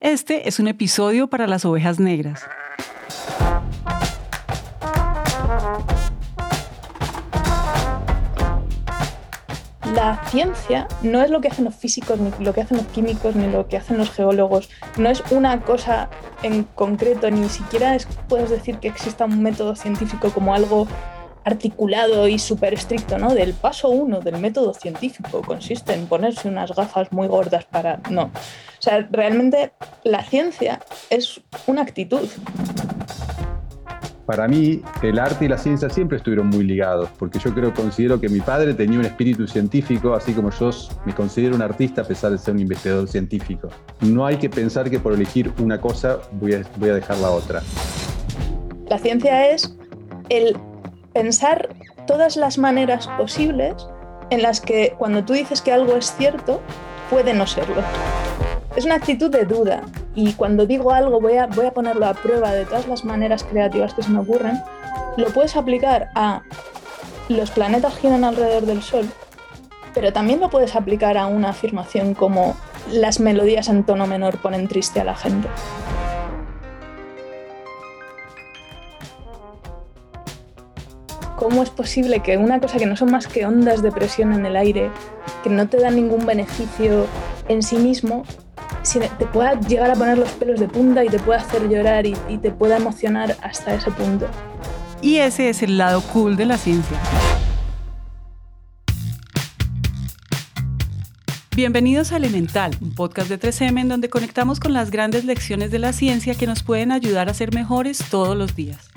Este es un episodio para las ovejas negras. La ciencia no es lo que hacen los físicos, ni lo que hacen los químicos, ni lo que hacen los geólogos. No es una cosa en concreto, ni siquiera puedes decir que exista un método científico como algo articulado y súper estricto, ¿no? Del paso uno del método científico consiste en ponerse unas gafas muy gordas para... No. O sea, realmente la ciencia es una actitud. Para mí, el arte y la ciencia siempre estuvieron muy ligados, porque yo creo, considero que mi padre tenía un espíritu científico, así como yo me considero un artista a pesar de ser un investigador científico. No hay que pensar que por elegir una cosa voy a, voy a dejar la otra. La ciencia es el pensar todas las maneras posibles en las que cuando tú dices que algo es cierto, puede no serlo. Es una actitud de duda y cuando digo algo voy a, voy a ponerlo a prueba de todas las maneras creativas que se me ocurren, lo puedes aplicar a los planetas giran alrededor del Sol, pero también lo puedes aplicar a una afirmación como las melodías en tono menor ponen triste a la gente. ¿Cómo es posible que una cosa que no son más que ondas de presión en el aire, que no te da ningún beneficio en sí mismo, te pueda llegar a poner los pelos de punta y te pueda hacer llorar y, y te pueda emocionar hasta ese punto? Y ese es el lado cool de la ciencia. Bienvenidos a Elemental, un podcast de 3M en donde conectamos con las grandes lecciones de la ciencia que nos pueden ayudar a ser mejores todos los días.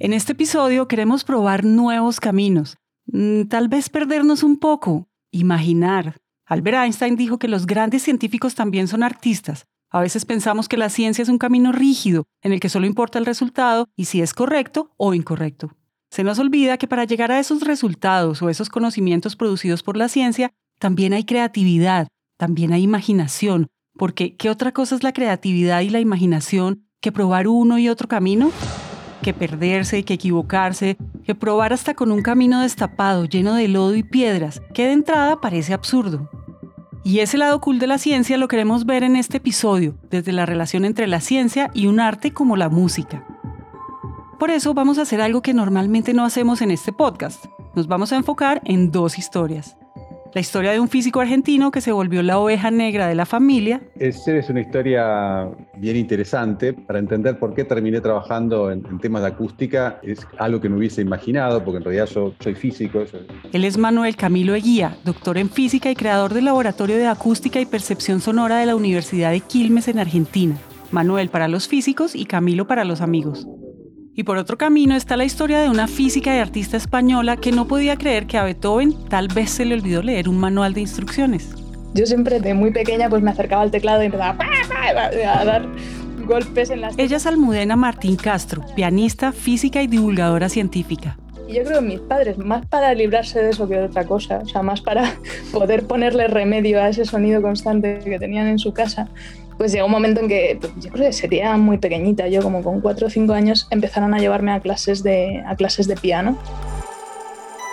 En este episodio queremos probar nuevos caminos, mm, tal vez perdernos un poco, imaginar. Albert Einstein dijo que los grandes científicos también son artistas. A veces pensamos que la ciencia es un camino rígido, en el que solo importa el resultado y si es correcto o incorrecto. Se nos olvida que para llegar a esos resultados o esos conocimientos producidos por la ciencia, también hay creatividad, también hay imaginación, porque ¿qué otra cosa es la creatividad y la imaginación que probar uno y otro camino? Que perderse, que equivocarse, que probar hasta con un camino destapado, lleno de lodo y piedras, que de entrada parece absurdo. Y ese lado cool de la ciencia lo queremos ver en este episodio, desde la relación entre la ciencia y un arte como la música. Por eso vamos a hacer algo que normalmente no hacemos en este podcast. Nos vamos a enfocar en dos historias. La historia de un físico argentino que se volvió la oveja negra de la familia. Esa es una historia bien interesante para entender por qué terminé trabajando en, temas de acústica. Es algo que no hubiese imaginado, porque en realidad yo soy físico. Él es Manuel Camilo Eguía, doctor en física y creador del Laboratorio de Acústica y Percepción Sonora de la Universidad de Quilmes en Argentina. Manuel para los físicos y Camilo para los amigos. Y por otro camino está la historia de una física y artista española que no podía creer que a Beethoven tal vez se le olvidó leer un manual de instrucciones. Yo siempre de muy pequeña pues me acercaba al teclado y empezaba a dar golpes en las... Ella es Almudena Martín Castro, pianista, física y divulgadora científica. Y yo creo que mis padres, más para librarse de eso que de otra cosa, o sea, más para poder ponerle remedio a ese sonido constante que tenían en su casa, pues llegó un momento en que yo creo que sería muy pequeñita, yo como con 4 o 5 años empezaron a llevarme a clases de, a clases de piano.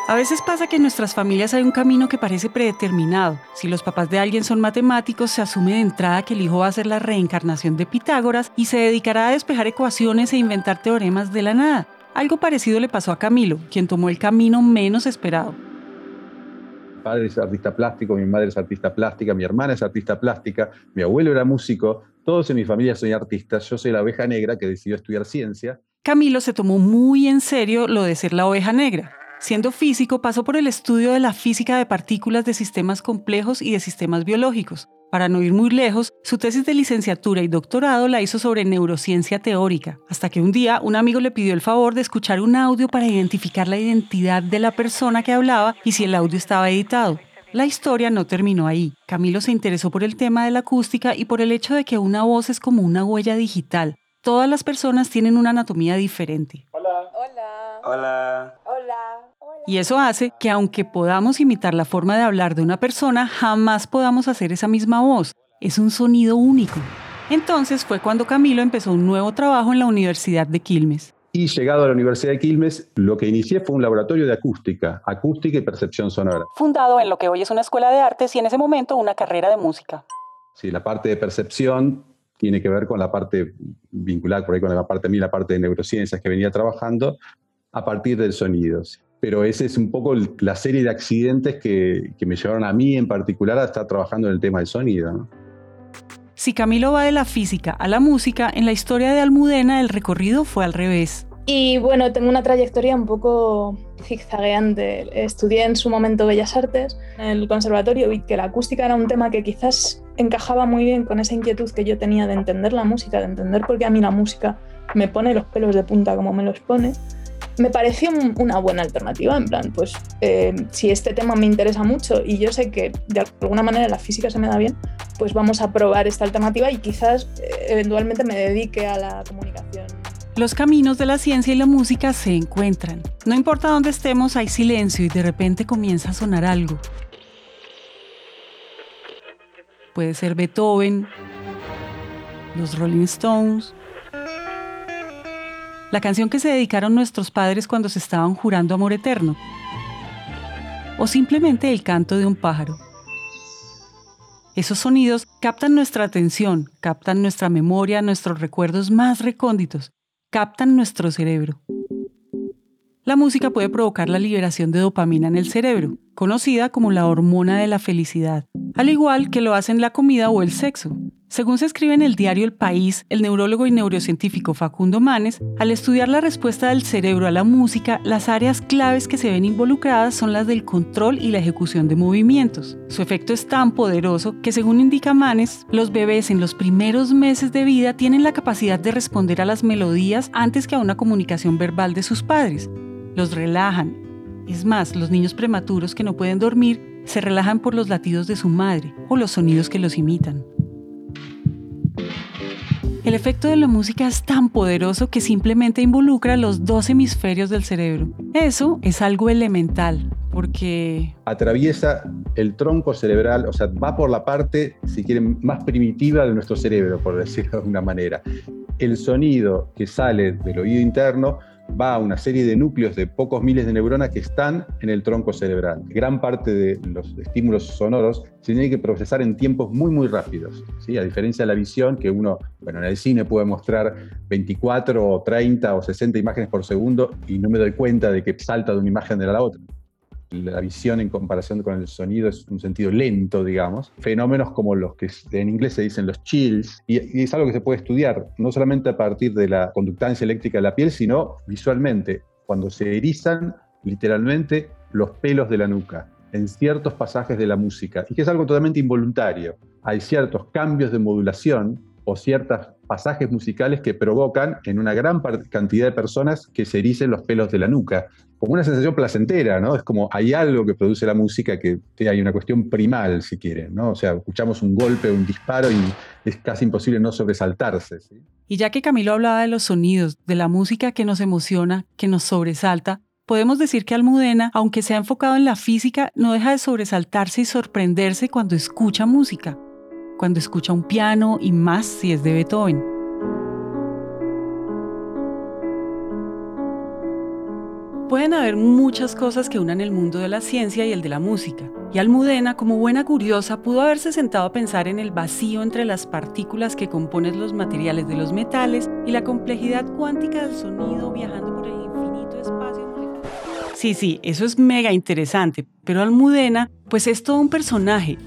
A veces pasa que en nuestras familias hay un camino que parece predeterminado. Si los papás de alguien son matemáticos, se asume de entrada que el hijo va a ser la reencarnación de Pitágoras y se dedicará a despejar ecuaciones e inventar teoremas de la nada. Algo parecido le pasó a Camilo, quien tomó el camino menos esperado padre es artista plástico, mi madre es artista plástica, mi hermana es artista plástica, mi abuelo era músico, todos en mi familia son artistas, yo soy la oveja negra que decidió estudiar ciencia. Camilo se tomó muy en serio lo de ser la oveja negra. Siendo físico, pasó por el estudio de la física de partículas de sistemas complejos y de sistemas biológicos. Para no ir muy lejos, su tesis de licenciatura y doctorado la hizo sobre neurociencia teórica, hasta que un día un amigo le pidió el favor de escuchar un audio para identificar la identidad de la persona que hablaba y si el audio estaba editado. La historia no terminó ahí. Camilo se interesó por el tema de la acústica y por el hecho de que una voz es como una huella digital. Todas las personas tienen una anatomía diferente. Hola. Hola. Hola. Y eso hace que aunque podamos imitar la forma de hablar de una persona, jamás podamos hacer esa misma voz. Es un sonido único. Entonces fue cuando Camilo empezó un nuevo trabajo en la Universidad de Quilmes. Y llegado a la Universidad de Quilmes, lo que inicié fue un laboratorio de acústica, acústica y percepción sonora. Fundado en lo que hoy es una escuela de artes y en ese momento una carrera de música. Sí, la parte de percepción tiene que ver con la parte vinculada por ahí con la parte mí, la parte de neurociencias que venía trabajando a partir del sonido. Pero esa es un poco la serie de accidentes que, que, me llevaron a mí en particular a estar trabajando en el tema del sonido. Si Camilo va de la física a la música, en la historia de Almudena el recorrido fue al revés. Y bueno, tengo una trayectoria un poco zigzagueante. Estudié en su momento Bellas Artes en el conservatorio y que la acústica era un tema que quizás encajaba muy bien con esa inquietud que yo tenía de entender la música, de entender por qué a mí la música me pone los pelos de punta como me los pone me pareció una buena alternativa, en plan, pues eh, si este tema me interesa mucho y yo sé que de alguna manera la física se me da bien, pues vamos a probar esta alternativa y quizás eh, eventualmente me dedique a la comunicación. Los caminos de la ciencia y la música se encuentran. No importa dónde estemos, hay silencio y de repente comienza a sonar algo. Puede ser Beethoven, los Rolling Stones, la canción que se dedicaron nuestros padres cuando se estaban jurando amor eterno, o simplemente el canto de un pájaro. Esos sonidos captan nuestra atención, captan nuestra memoria, nuestros recuerdos más recónditos, captan nuestro cerebro. La música puede provocar la liberación de dopamina en el cerebro, conocida como la hormona de la felicidad, al igual que lo hacen la comida o el sexo. Según se escribe en el diario El País, el neurólogo y neurocientífico Facundo Manes, al estudiar la respuesta del cerebro a la música, las áreas claves que se ven involucradas son las del control y la ejecución de movimientos. Su efecto es tan poderoso que, según indica Manes, los bebés en los primeros meses de vida tienen la capacidad de responder a las melodías antes que a una comunicación verbal de sus padres. Los relajan. Es más, los niños prematuros que no pueden dormir se relajan por los latidos de su madre o los sonidos que los imitan. El efecto de la música es tan poderoso que simplemente involucra los dos hemisferios del cerebro. Eso es algo elemental, porque... Atraviesa el tronco cerebral, o sea, va por la parte, si quieren, más primitiva de nuestro cerebro, por decirlo de alguna manera. El sonido que sale del oído interno va a una serie de núcleos de pocos miles de neuronas que están en el tronco cerebral. Gran parte de los estímulos sonoros se tienen que procesar en tiempos muy, muy rápidos. A diferencia de la visión, que uno, bueno, en el cine puede mostrar 24 o 30 o 60 imágenes por segundo y no me doy cuenta de que salta de una imagen de la otra la visión en comparación con el sonido es un sentido lento, digamos. Fenómenos como los que en inglés se dicen los chills, y, es algo que se puede estudiar, no solamente a partir de la conductancia eléctrica de la piel, sino visualmente, cuando se erizan literalmente los pelos de la nuca en ciertos pasajes de la música, y que es algo totalmente involuntario. Hay ciertos cambios de modulación o ciertos pasajes musicales que provocan en una gran cantidad de personas que se ericen los pelos de la nuca, como una sensación placentera, ¿no? Es como hay algo que produce la música que hay una cuestión primal, si quieren, ¿no? O sea, escuchamos un golpe, un disparo y es casi imposible no sobresaltarse. Y ya que Camilo hablaba de los sonidos, de la música que nos emociona, que nos sobresalta, podemos decir que Almudena, aunque se ha enfocado en la física, no deja de sobresaltarse y sorprenderse cuando escucha música cuando escucha un piano y más si es de Beethoven. Pueden haber muchas cosas que unan el mundo de la ciencia y el de la música, y Almudena, como buena curiosa, pudo haberse sentado a pensar en el vacío entre las partículas que componen los materiales de los metales y la complejidad cuántica del sonido viajando por el infinito espacio. Sí, sí, eso es mega interesante, pero Almudena, pues es todo un personaje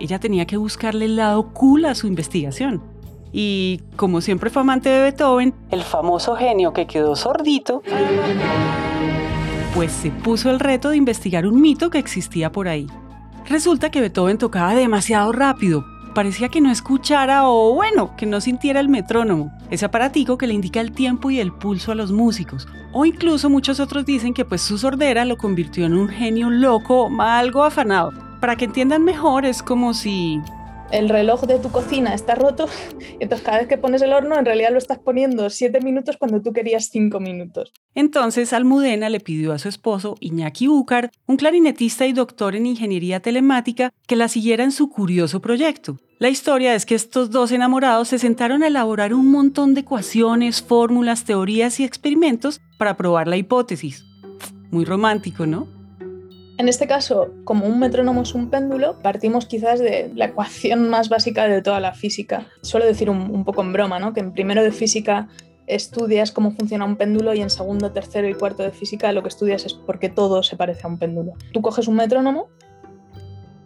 ella tenía que buscarle el lado cool a su investigación. Y como siempre fue amante de Beethoven, el famoso genio que quedó sordito, pues se puso el reto de investigar un mito que existía por ahí. Resulta que Beethoven tocaba demasiado rápido, parecía que no escuchara o bueno, que no sintiera el metrónomo, ese aparatico que le indica el tiempo y el pulso a los músicos. O incluso muchos otros dicen que pues su sordera lo convirtió en un genio loco, algo afanado. Para que entiendan mejor, es como si el reloj de tu cocina está roto, entonces cada vez que pones el horno en realidad lo estás poniendo siete minutos cuando tú querías cinco minutos. Entonces Almudena le pidió a su esposo, Iñaki Búcar, un clarinetista y doctor en ingeniería telemática, que la siguiera en su curioso proyecto. La historia es que estos dos enamorados se sentaron a elaborar un montón de ecuaciones, fórmulas, teorías y experimentos para probar la hipótesis. Muy romántico, ¿no? En este caso, como un metrónomo es un péndulo, partimos quizás de la ecuación más básica de toda la física. Suelo decir un, poco en broma, ¿no? que en primero de física estudias cómo funciona un péndulo y en segundo, tercero y cuarto de física lo que estudias es por qué todo se parece a un péndulo. Tú coges un metrónomo,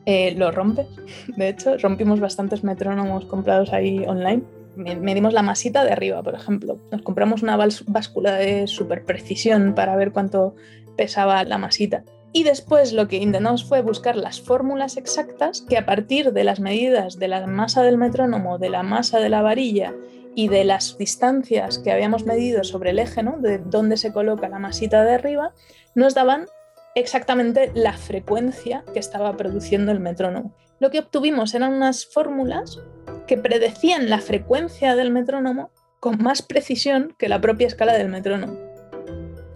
eh, lo rompes, de hecho, rompimos bastantes metrónomos comprados ahí online. Medimos la masita de arriba, por ejemplo. Nos compramos una báscula de super precisión para ver cuánto pesaba la masita y después lo que intentamos fue buscar las fórmulas exactas que a partir de las medidas de la masa del metrónomo, de la masa de la varilla y de las distancias que habíamos medido sobre el eje, ¿no? de dónde se coloca la masita de arriba, nos daban exactamente la frecuencia que estaba produciendo el metrónomo. Lo que obtuvimos eran unas fórmulas que predecían la frecuencia del metrónomo con más precisión que la propia escala del metrónomo.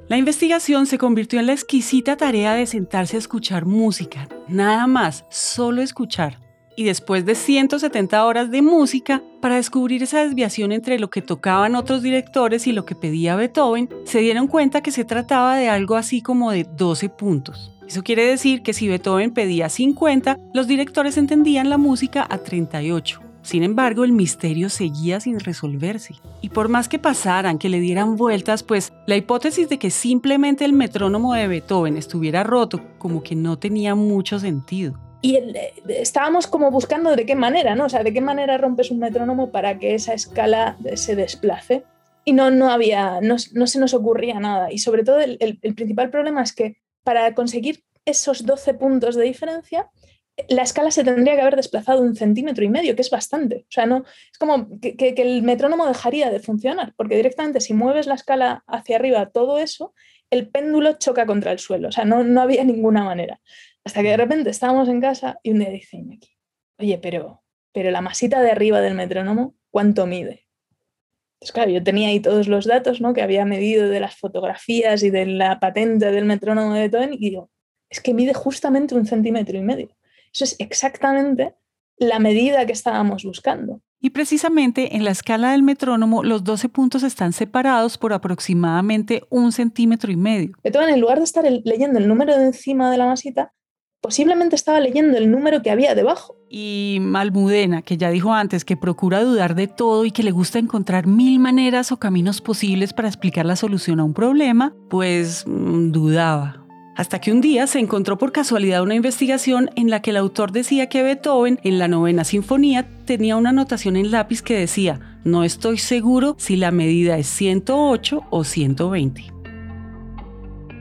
La investigación se convirtió en la exquisita tarea de sentarse a escuchar música, nada más, solo escuchar. Y después de 170 horas de música, para descubrir esa desviación entre lo que tocaban otros directores y lo que pedía Beethoven, se dieron cuenta que se trataba de algo así como de 12 puntos. Eso quiere decir que si Beethoven pedía 50, los directores entendían la música a 38. Sin embargo, el misterio seguía sin resolverse. Y por más que pasaran, que le dieran vueltas, pues la hipótesis de que simplemente el metrónomo de Beethoven estuviera roto como que no tenía mucho sentido. Y eh, estábamos como buscando de qué manera, ¿no? O sea, de qué manera rompes un metrónomo para que esa escala se desplace. Y no, no había, no, se nos ocurría nada. Y sobre todo el, el principal problema es que para conseguir esos 12 puntos de diferencia, la escala se tendría que haber desplazado un centímetro y medio, que es bastante. O sea, no, es como que, el metrónomo dejaría de funcionar, porque directamente si mueves la escala hacia arriba, todo eso, el péndulo choca contra el suelo. O sea, no, no había ninguna manera. Hasta que de repente estábamos en casa y un día dice oye, pero, pero la masita de arriba del metrónomo, ¿cuánto mide? Entonces, claro, yo tenía ahí todos los datos ¿no? que había medido de las fotografías y de la patente del metrónomo de Beethoven y digo, es que mide justamente un centímetro y medio. Eso es exactamente la medida que estábamos buscando. Y precisamente en la escala del metrónomo los 12 puntos están separados por aproximadamente un centímetro y medio. Beethoven, en lugar de estar leyendo el número de encima de la masita, posiblemente estaba leyendo el número que había debajo. Y Malmudena, que ya dijo antes que procura dudar de todo y que le gusta encontrar mil maneras o caminos posibles para explicar la solución a un problema, pues mm, dudaba hasta que un día se encontró por casualidad una investigación en la que el autor decía que Beethoven en la novena sinfonía tenía una anotación en lápiz que decía, no estoy seguro si la medida es 108 o 120.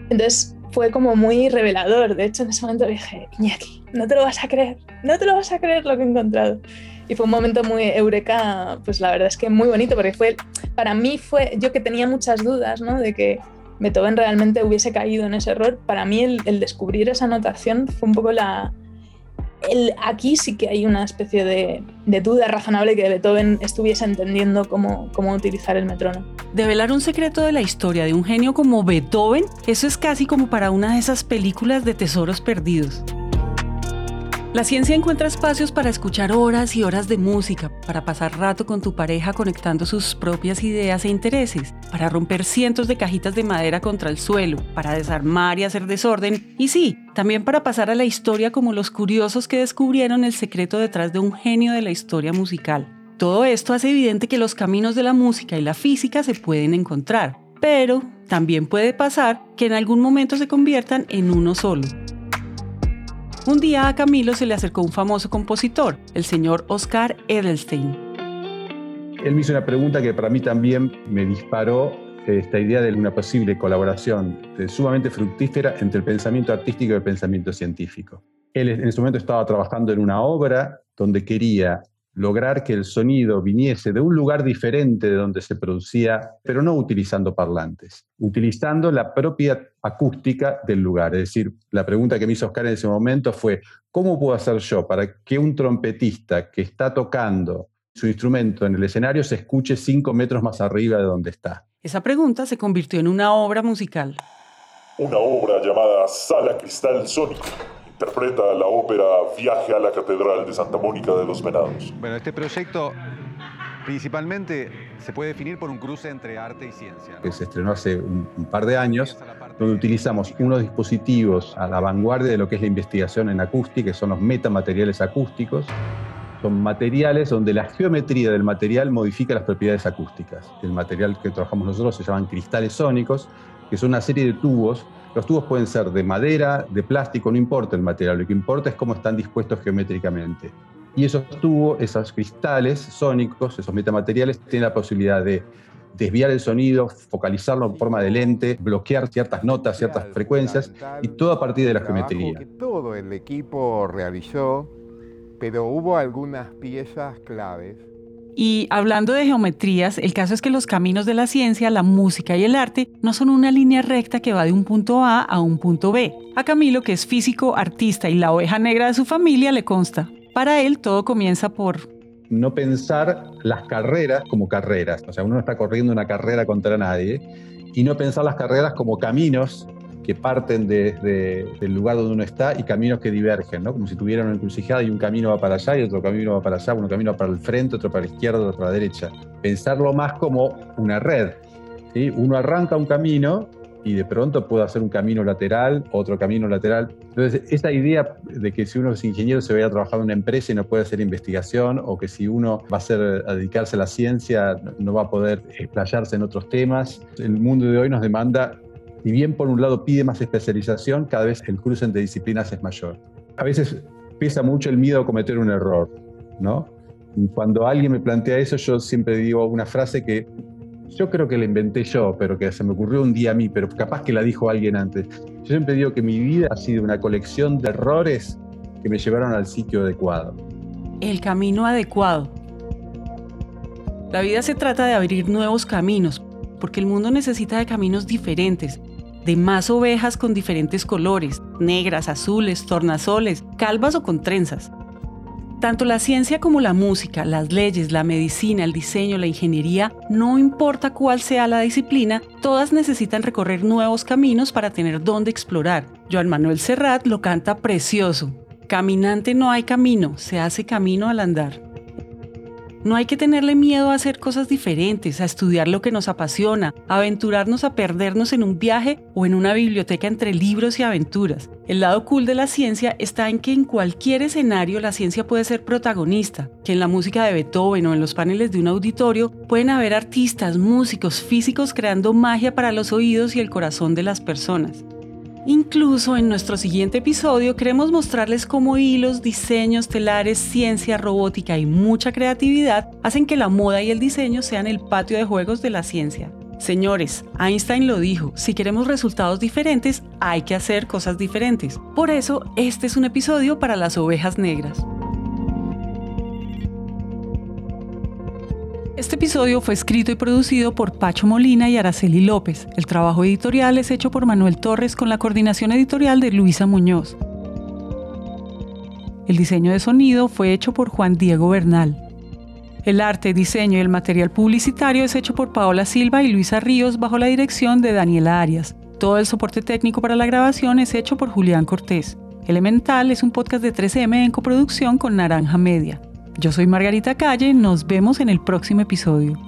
Entonces fue como muy revelador, de hecho en ese momento dije, Iñaki, no te lo vas a creer, no te lo vas a creer lo que he encontrado. Y fue un momento muy eureka, pues la verdad es que muy bonito, porque fue, para mí fue, yo que tenía muchas dudas, ¿no? De que Beethoven realmente hubiese caído en ese error, para mí el, descubrir esa notación fue un poco la... El, aquí sí que hay una especie de, duda razonable que Beethoven estuviese entendiendo cómo, cómo utilizar el metrónomo. Develar un secreto de la historia de un genio como Beethoven, eso es casi como para una de esas películas de tesoros perdidos. La ciencia encuentra espacios para escuchar horas y horas de música, para pasar rato con tu pareja conectando sus propias ideas e intereses, para romper cientos de cajitas de madera contra el suelo, para desarmar y hacer desorden, y sí, también para pasar a la historia como los curiosos que descubrieron el secreto detrás de un genio de la historia musical. Todo esto hace evidente que los caminos de la música y la física se pueden encontrar, pero también puede pasar que en algún momento se conviertan en uno solo. Un día a Camilo se le acercó un famoso compositor, el señor Oscar Edelstein. Él me hizo una pregunta que para mí también me disparó esta idea de una posible colaboración sumamente fructífera entre el pensamiento artístico y el pensamiento científico. Él en ese momento estaba trabajando en una obra donde quería lograr que el sonido viniese de un lugar diferente de donde se producía, pero no utilizando parlantes, utilizando la propia acústica del lugar. Es decir, la pregunta que me hizo Oscar en ese momento fue, ¿cómo puedo hacer yo para que un trompetista que está tocando su instrumento en el escenario se escuche cinco metros más arriba de donde está? Esa pregunta se convirtió en una obra musical. Una obra llamada Sala Cristal Sónica interpreta la ópera Viaje a la Catedral de Santa Mónica de los Venados. Bueno, este proyecto principalmente se puede definir por un cruce entre arte y ciencia. Que se estrenó hace un, un, par de años, donde utilizamos unos dispositivos a la vanguardia de lo que es la investigación en acústica, que son los metamateriales acústicos. Son materiales donde la geometría del material modifica las propiedades acústicas. El material que trabajamos nosotros se llaman cristales sónicos, que son una serie de tubos los tubos pueden ser de madera, de plástico, no importa el material, lo que importa es cómo están dispuestos geométricamente. Y esos tubos, esos cristales sónicos, esos metamateriales, tienen la posibilidad de desviar el sonido, focalizarlo en forma de lente, bloquear ciertas notas, ciertas frecuencias, y todo a partir de la geometría. Que todo el equipo realizó, pero hubo algunas piezas claves y hablando de geometrías, el caso es que los caminos de la ciencia, la música y el arte no son una línea recta que va de un punto A a un punto B. A Camilo, que es físico, artista y la oveja negra de su familia, le consta. Para él todo comienza por... No pensar las carreras como carreras. O sea, uno no está corriendo una carrera contra nadie. Y no pensar las carreras como caminos que parten del lugar donde uno está y caminos que divergen, ¿no? Como si tuvieran una encrucijada y un camino va para allá y otro camino va para allá, uno camino para el frente, otro para la izquierda, otro para la derecha. Pensarlo más como una red. ¿sí? Uno arranca un camino y de pronto puede hacer un camino lateral, otro camino lateral. Entonces, esa idea de que si uno es ingeniero se vaya a trabajar en una empresa y no puede hacer investigación, o que si uno va a, ser, a dedicarse a la ciencia no va a poder explayarse en otros temas, el mundo de hoy nos demanda si bien por un lado pide más especialización, cada vez el cruce entre disciplinas es mayor. A veces pesa mucho el miedo a cometer un error, ¿no? Y cuando alguien me plantea eso, yo siempre digo una frase que yo creo que la inventé yo, pero que se me ocurrió un día a mí, pero capaz que la dijo alguien antes. Yo siempre digo que mi vida ha sido una colección de errores que me llevaron al sitio adecuado. El camino adecuado. La vida se trata de abrir nuevos caminos, porque el mundo necesita de caminos diferentes, de más ovejas con diferentes colores, negras, azules, tornasoles, calvas o con trenzas. Tanto la ciencia como la música, las leyes, la medicina, el diseño, la ingeniería, no importa cuál sea la disciplina, todas necesitan recorrer nuevos caminos para tener dónde explorar. Joan Manuel Serrat lo canta precioso. Caminante no hay camino, se hace camino al andar. No hay que tenerle miedo a hacer cosas diferentes, a estudiar lo que nos apasiona, a aventurarnos a perdernos en un viaje o en una biblioteca entre libros y aventuras. El lado cool de la ciencia está en que en cualquier escenario la ciencia puede ser protagonista, que en la música de Beethoven o en los paneles de un auditorio pueden haber artistas, músicos, físicos creando magia para los oídos y el corazón de las personas. Incluso en nuestro siguiente episodio queremos mostrarles cómo hilos, diseños, telares, ciencia, robótica y mucha creatividad hacen que la moda y el diseño sean el patio de juegos de la ciencia. Señores, Einstein lo dijo, si queremos resultados diferentes, hay que hacer cosas diferentes. Por eso, este es un episodio para las ovejas negras. Este episodio fue escrito y producido por Pacho Molina y Araceli López. El trabajo editorial es hecho por Manuel Torres con la coordinación editorial de Luisa Muñoz. El diseño de sonido fue hecho por Juan Diego Bernal. El arte, diseño y el material publicitario es hecho por Paola Silva y Luisa Ríos bajo la dirección de Daniela Arias. Todo el soporte técnico para la grabación es hecho por Julián Cortés. Elemental es un podcast de 3M en coproducción con Naranja Media. Yo soy Margarita Calle, nos vemos en el próximo episodio.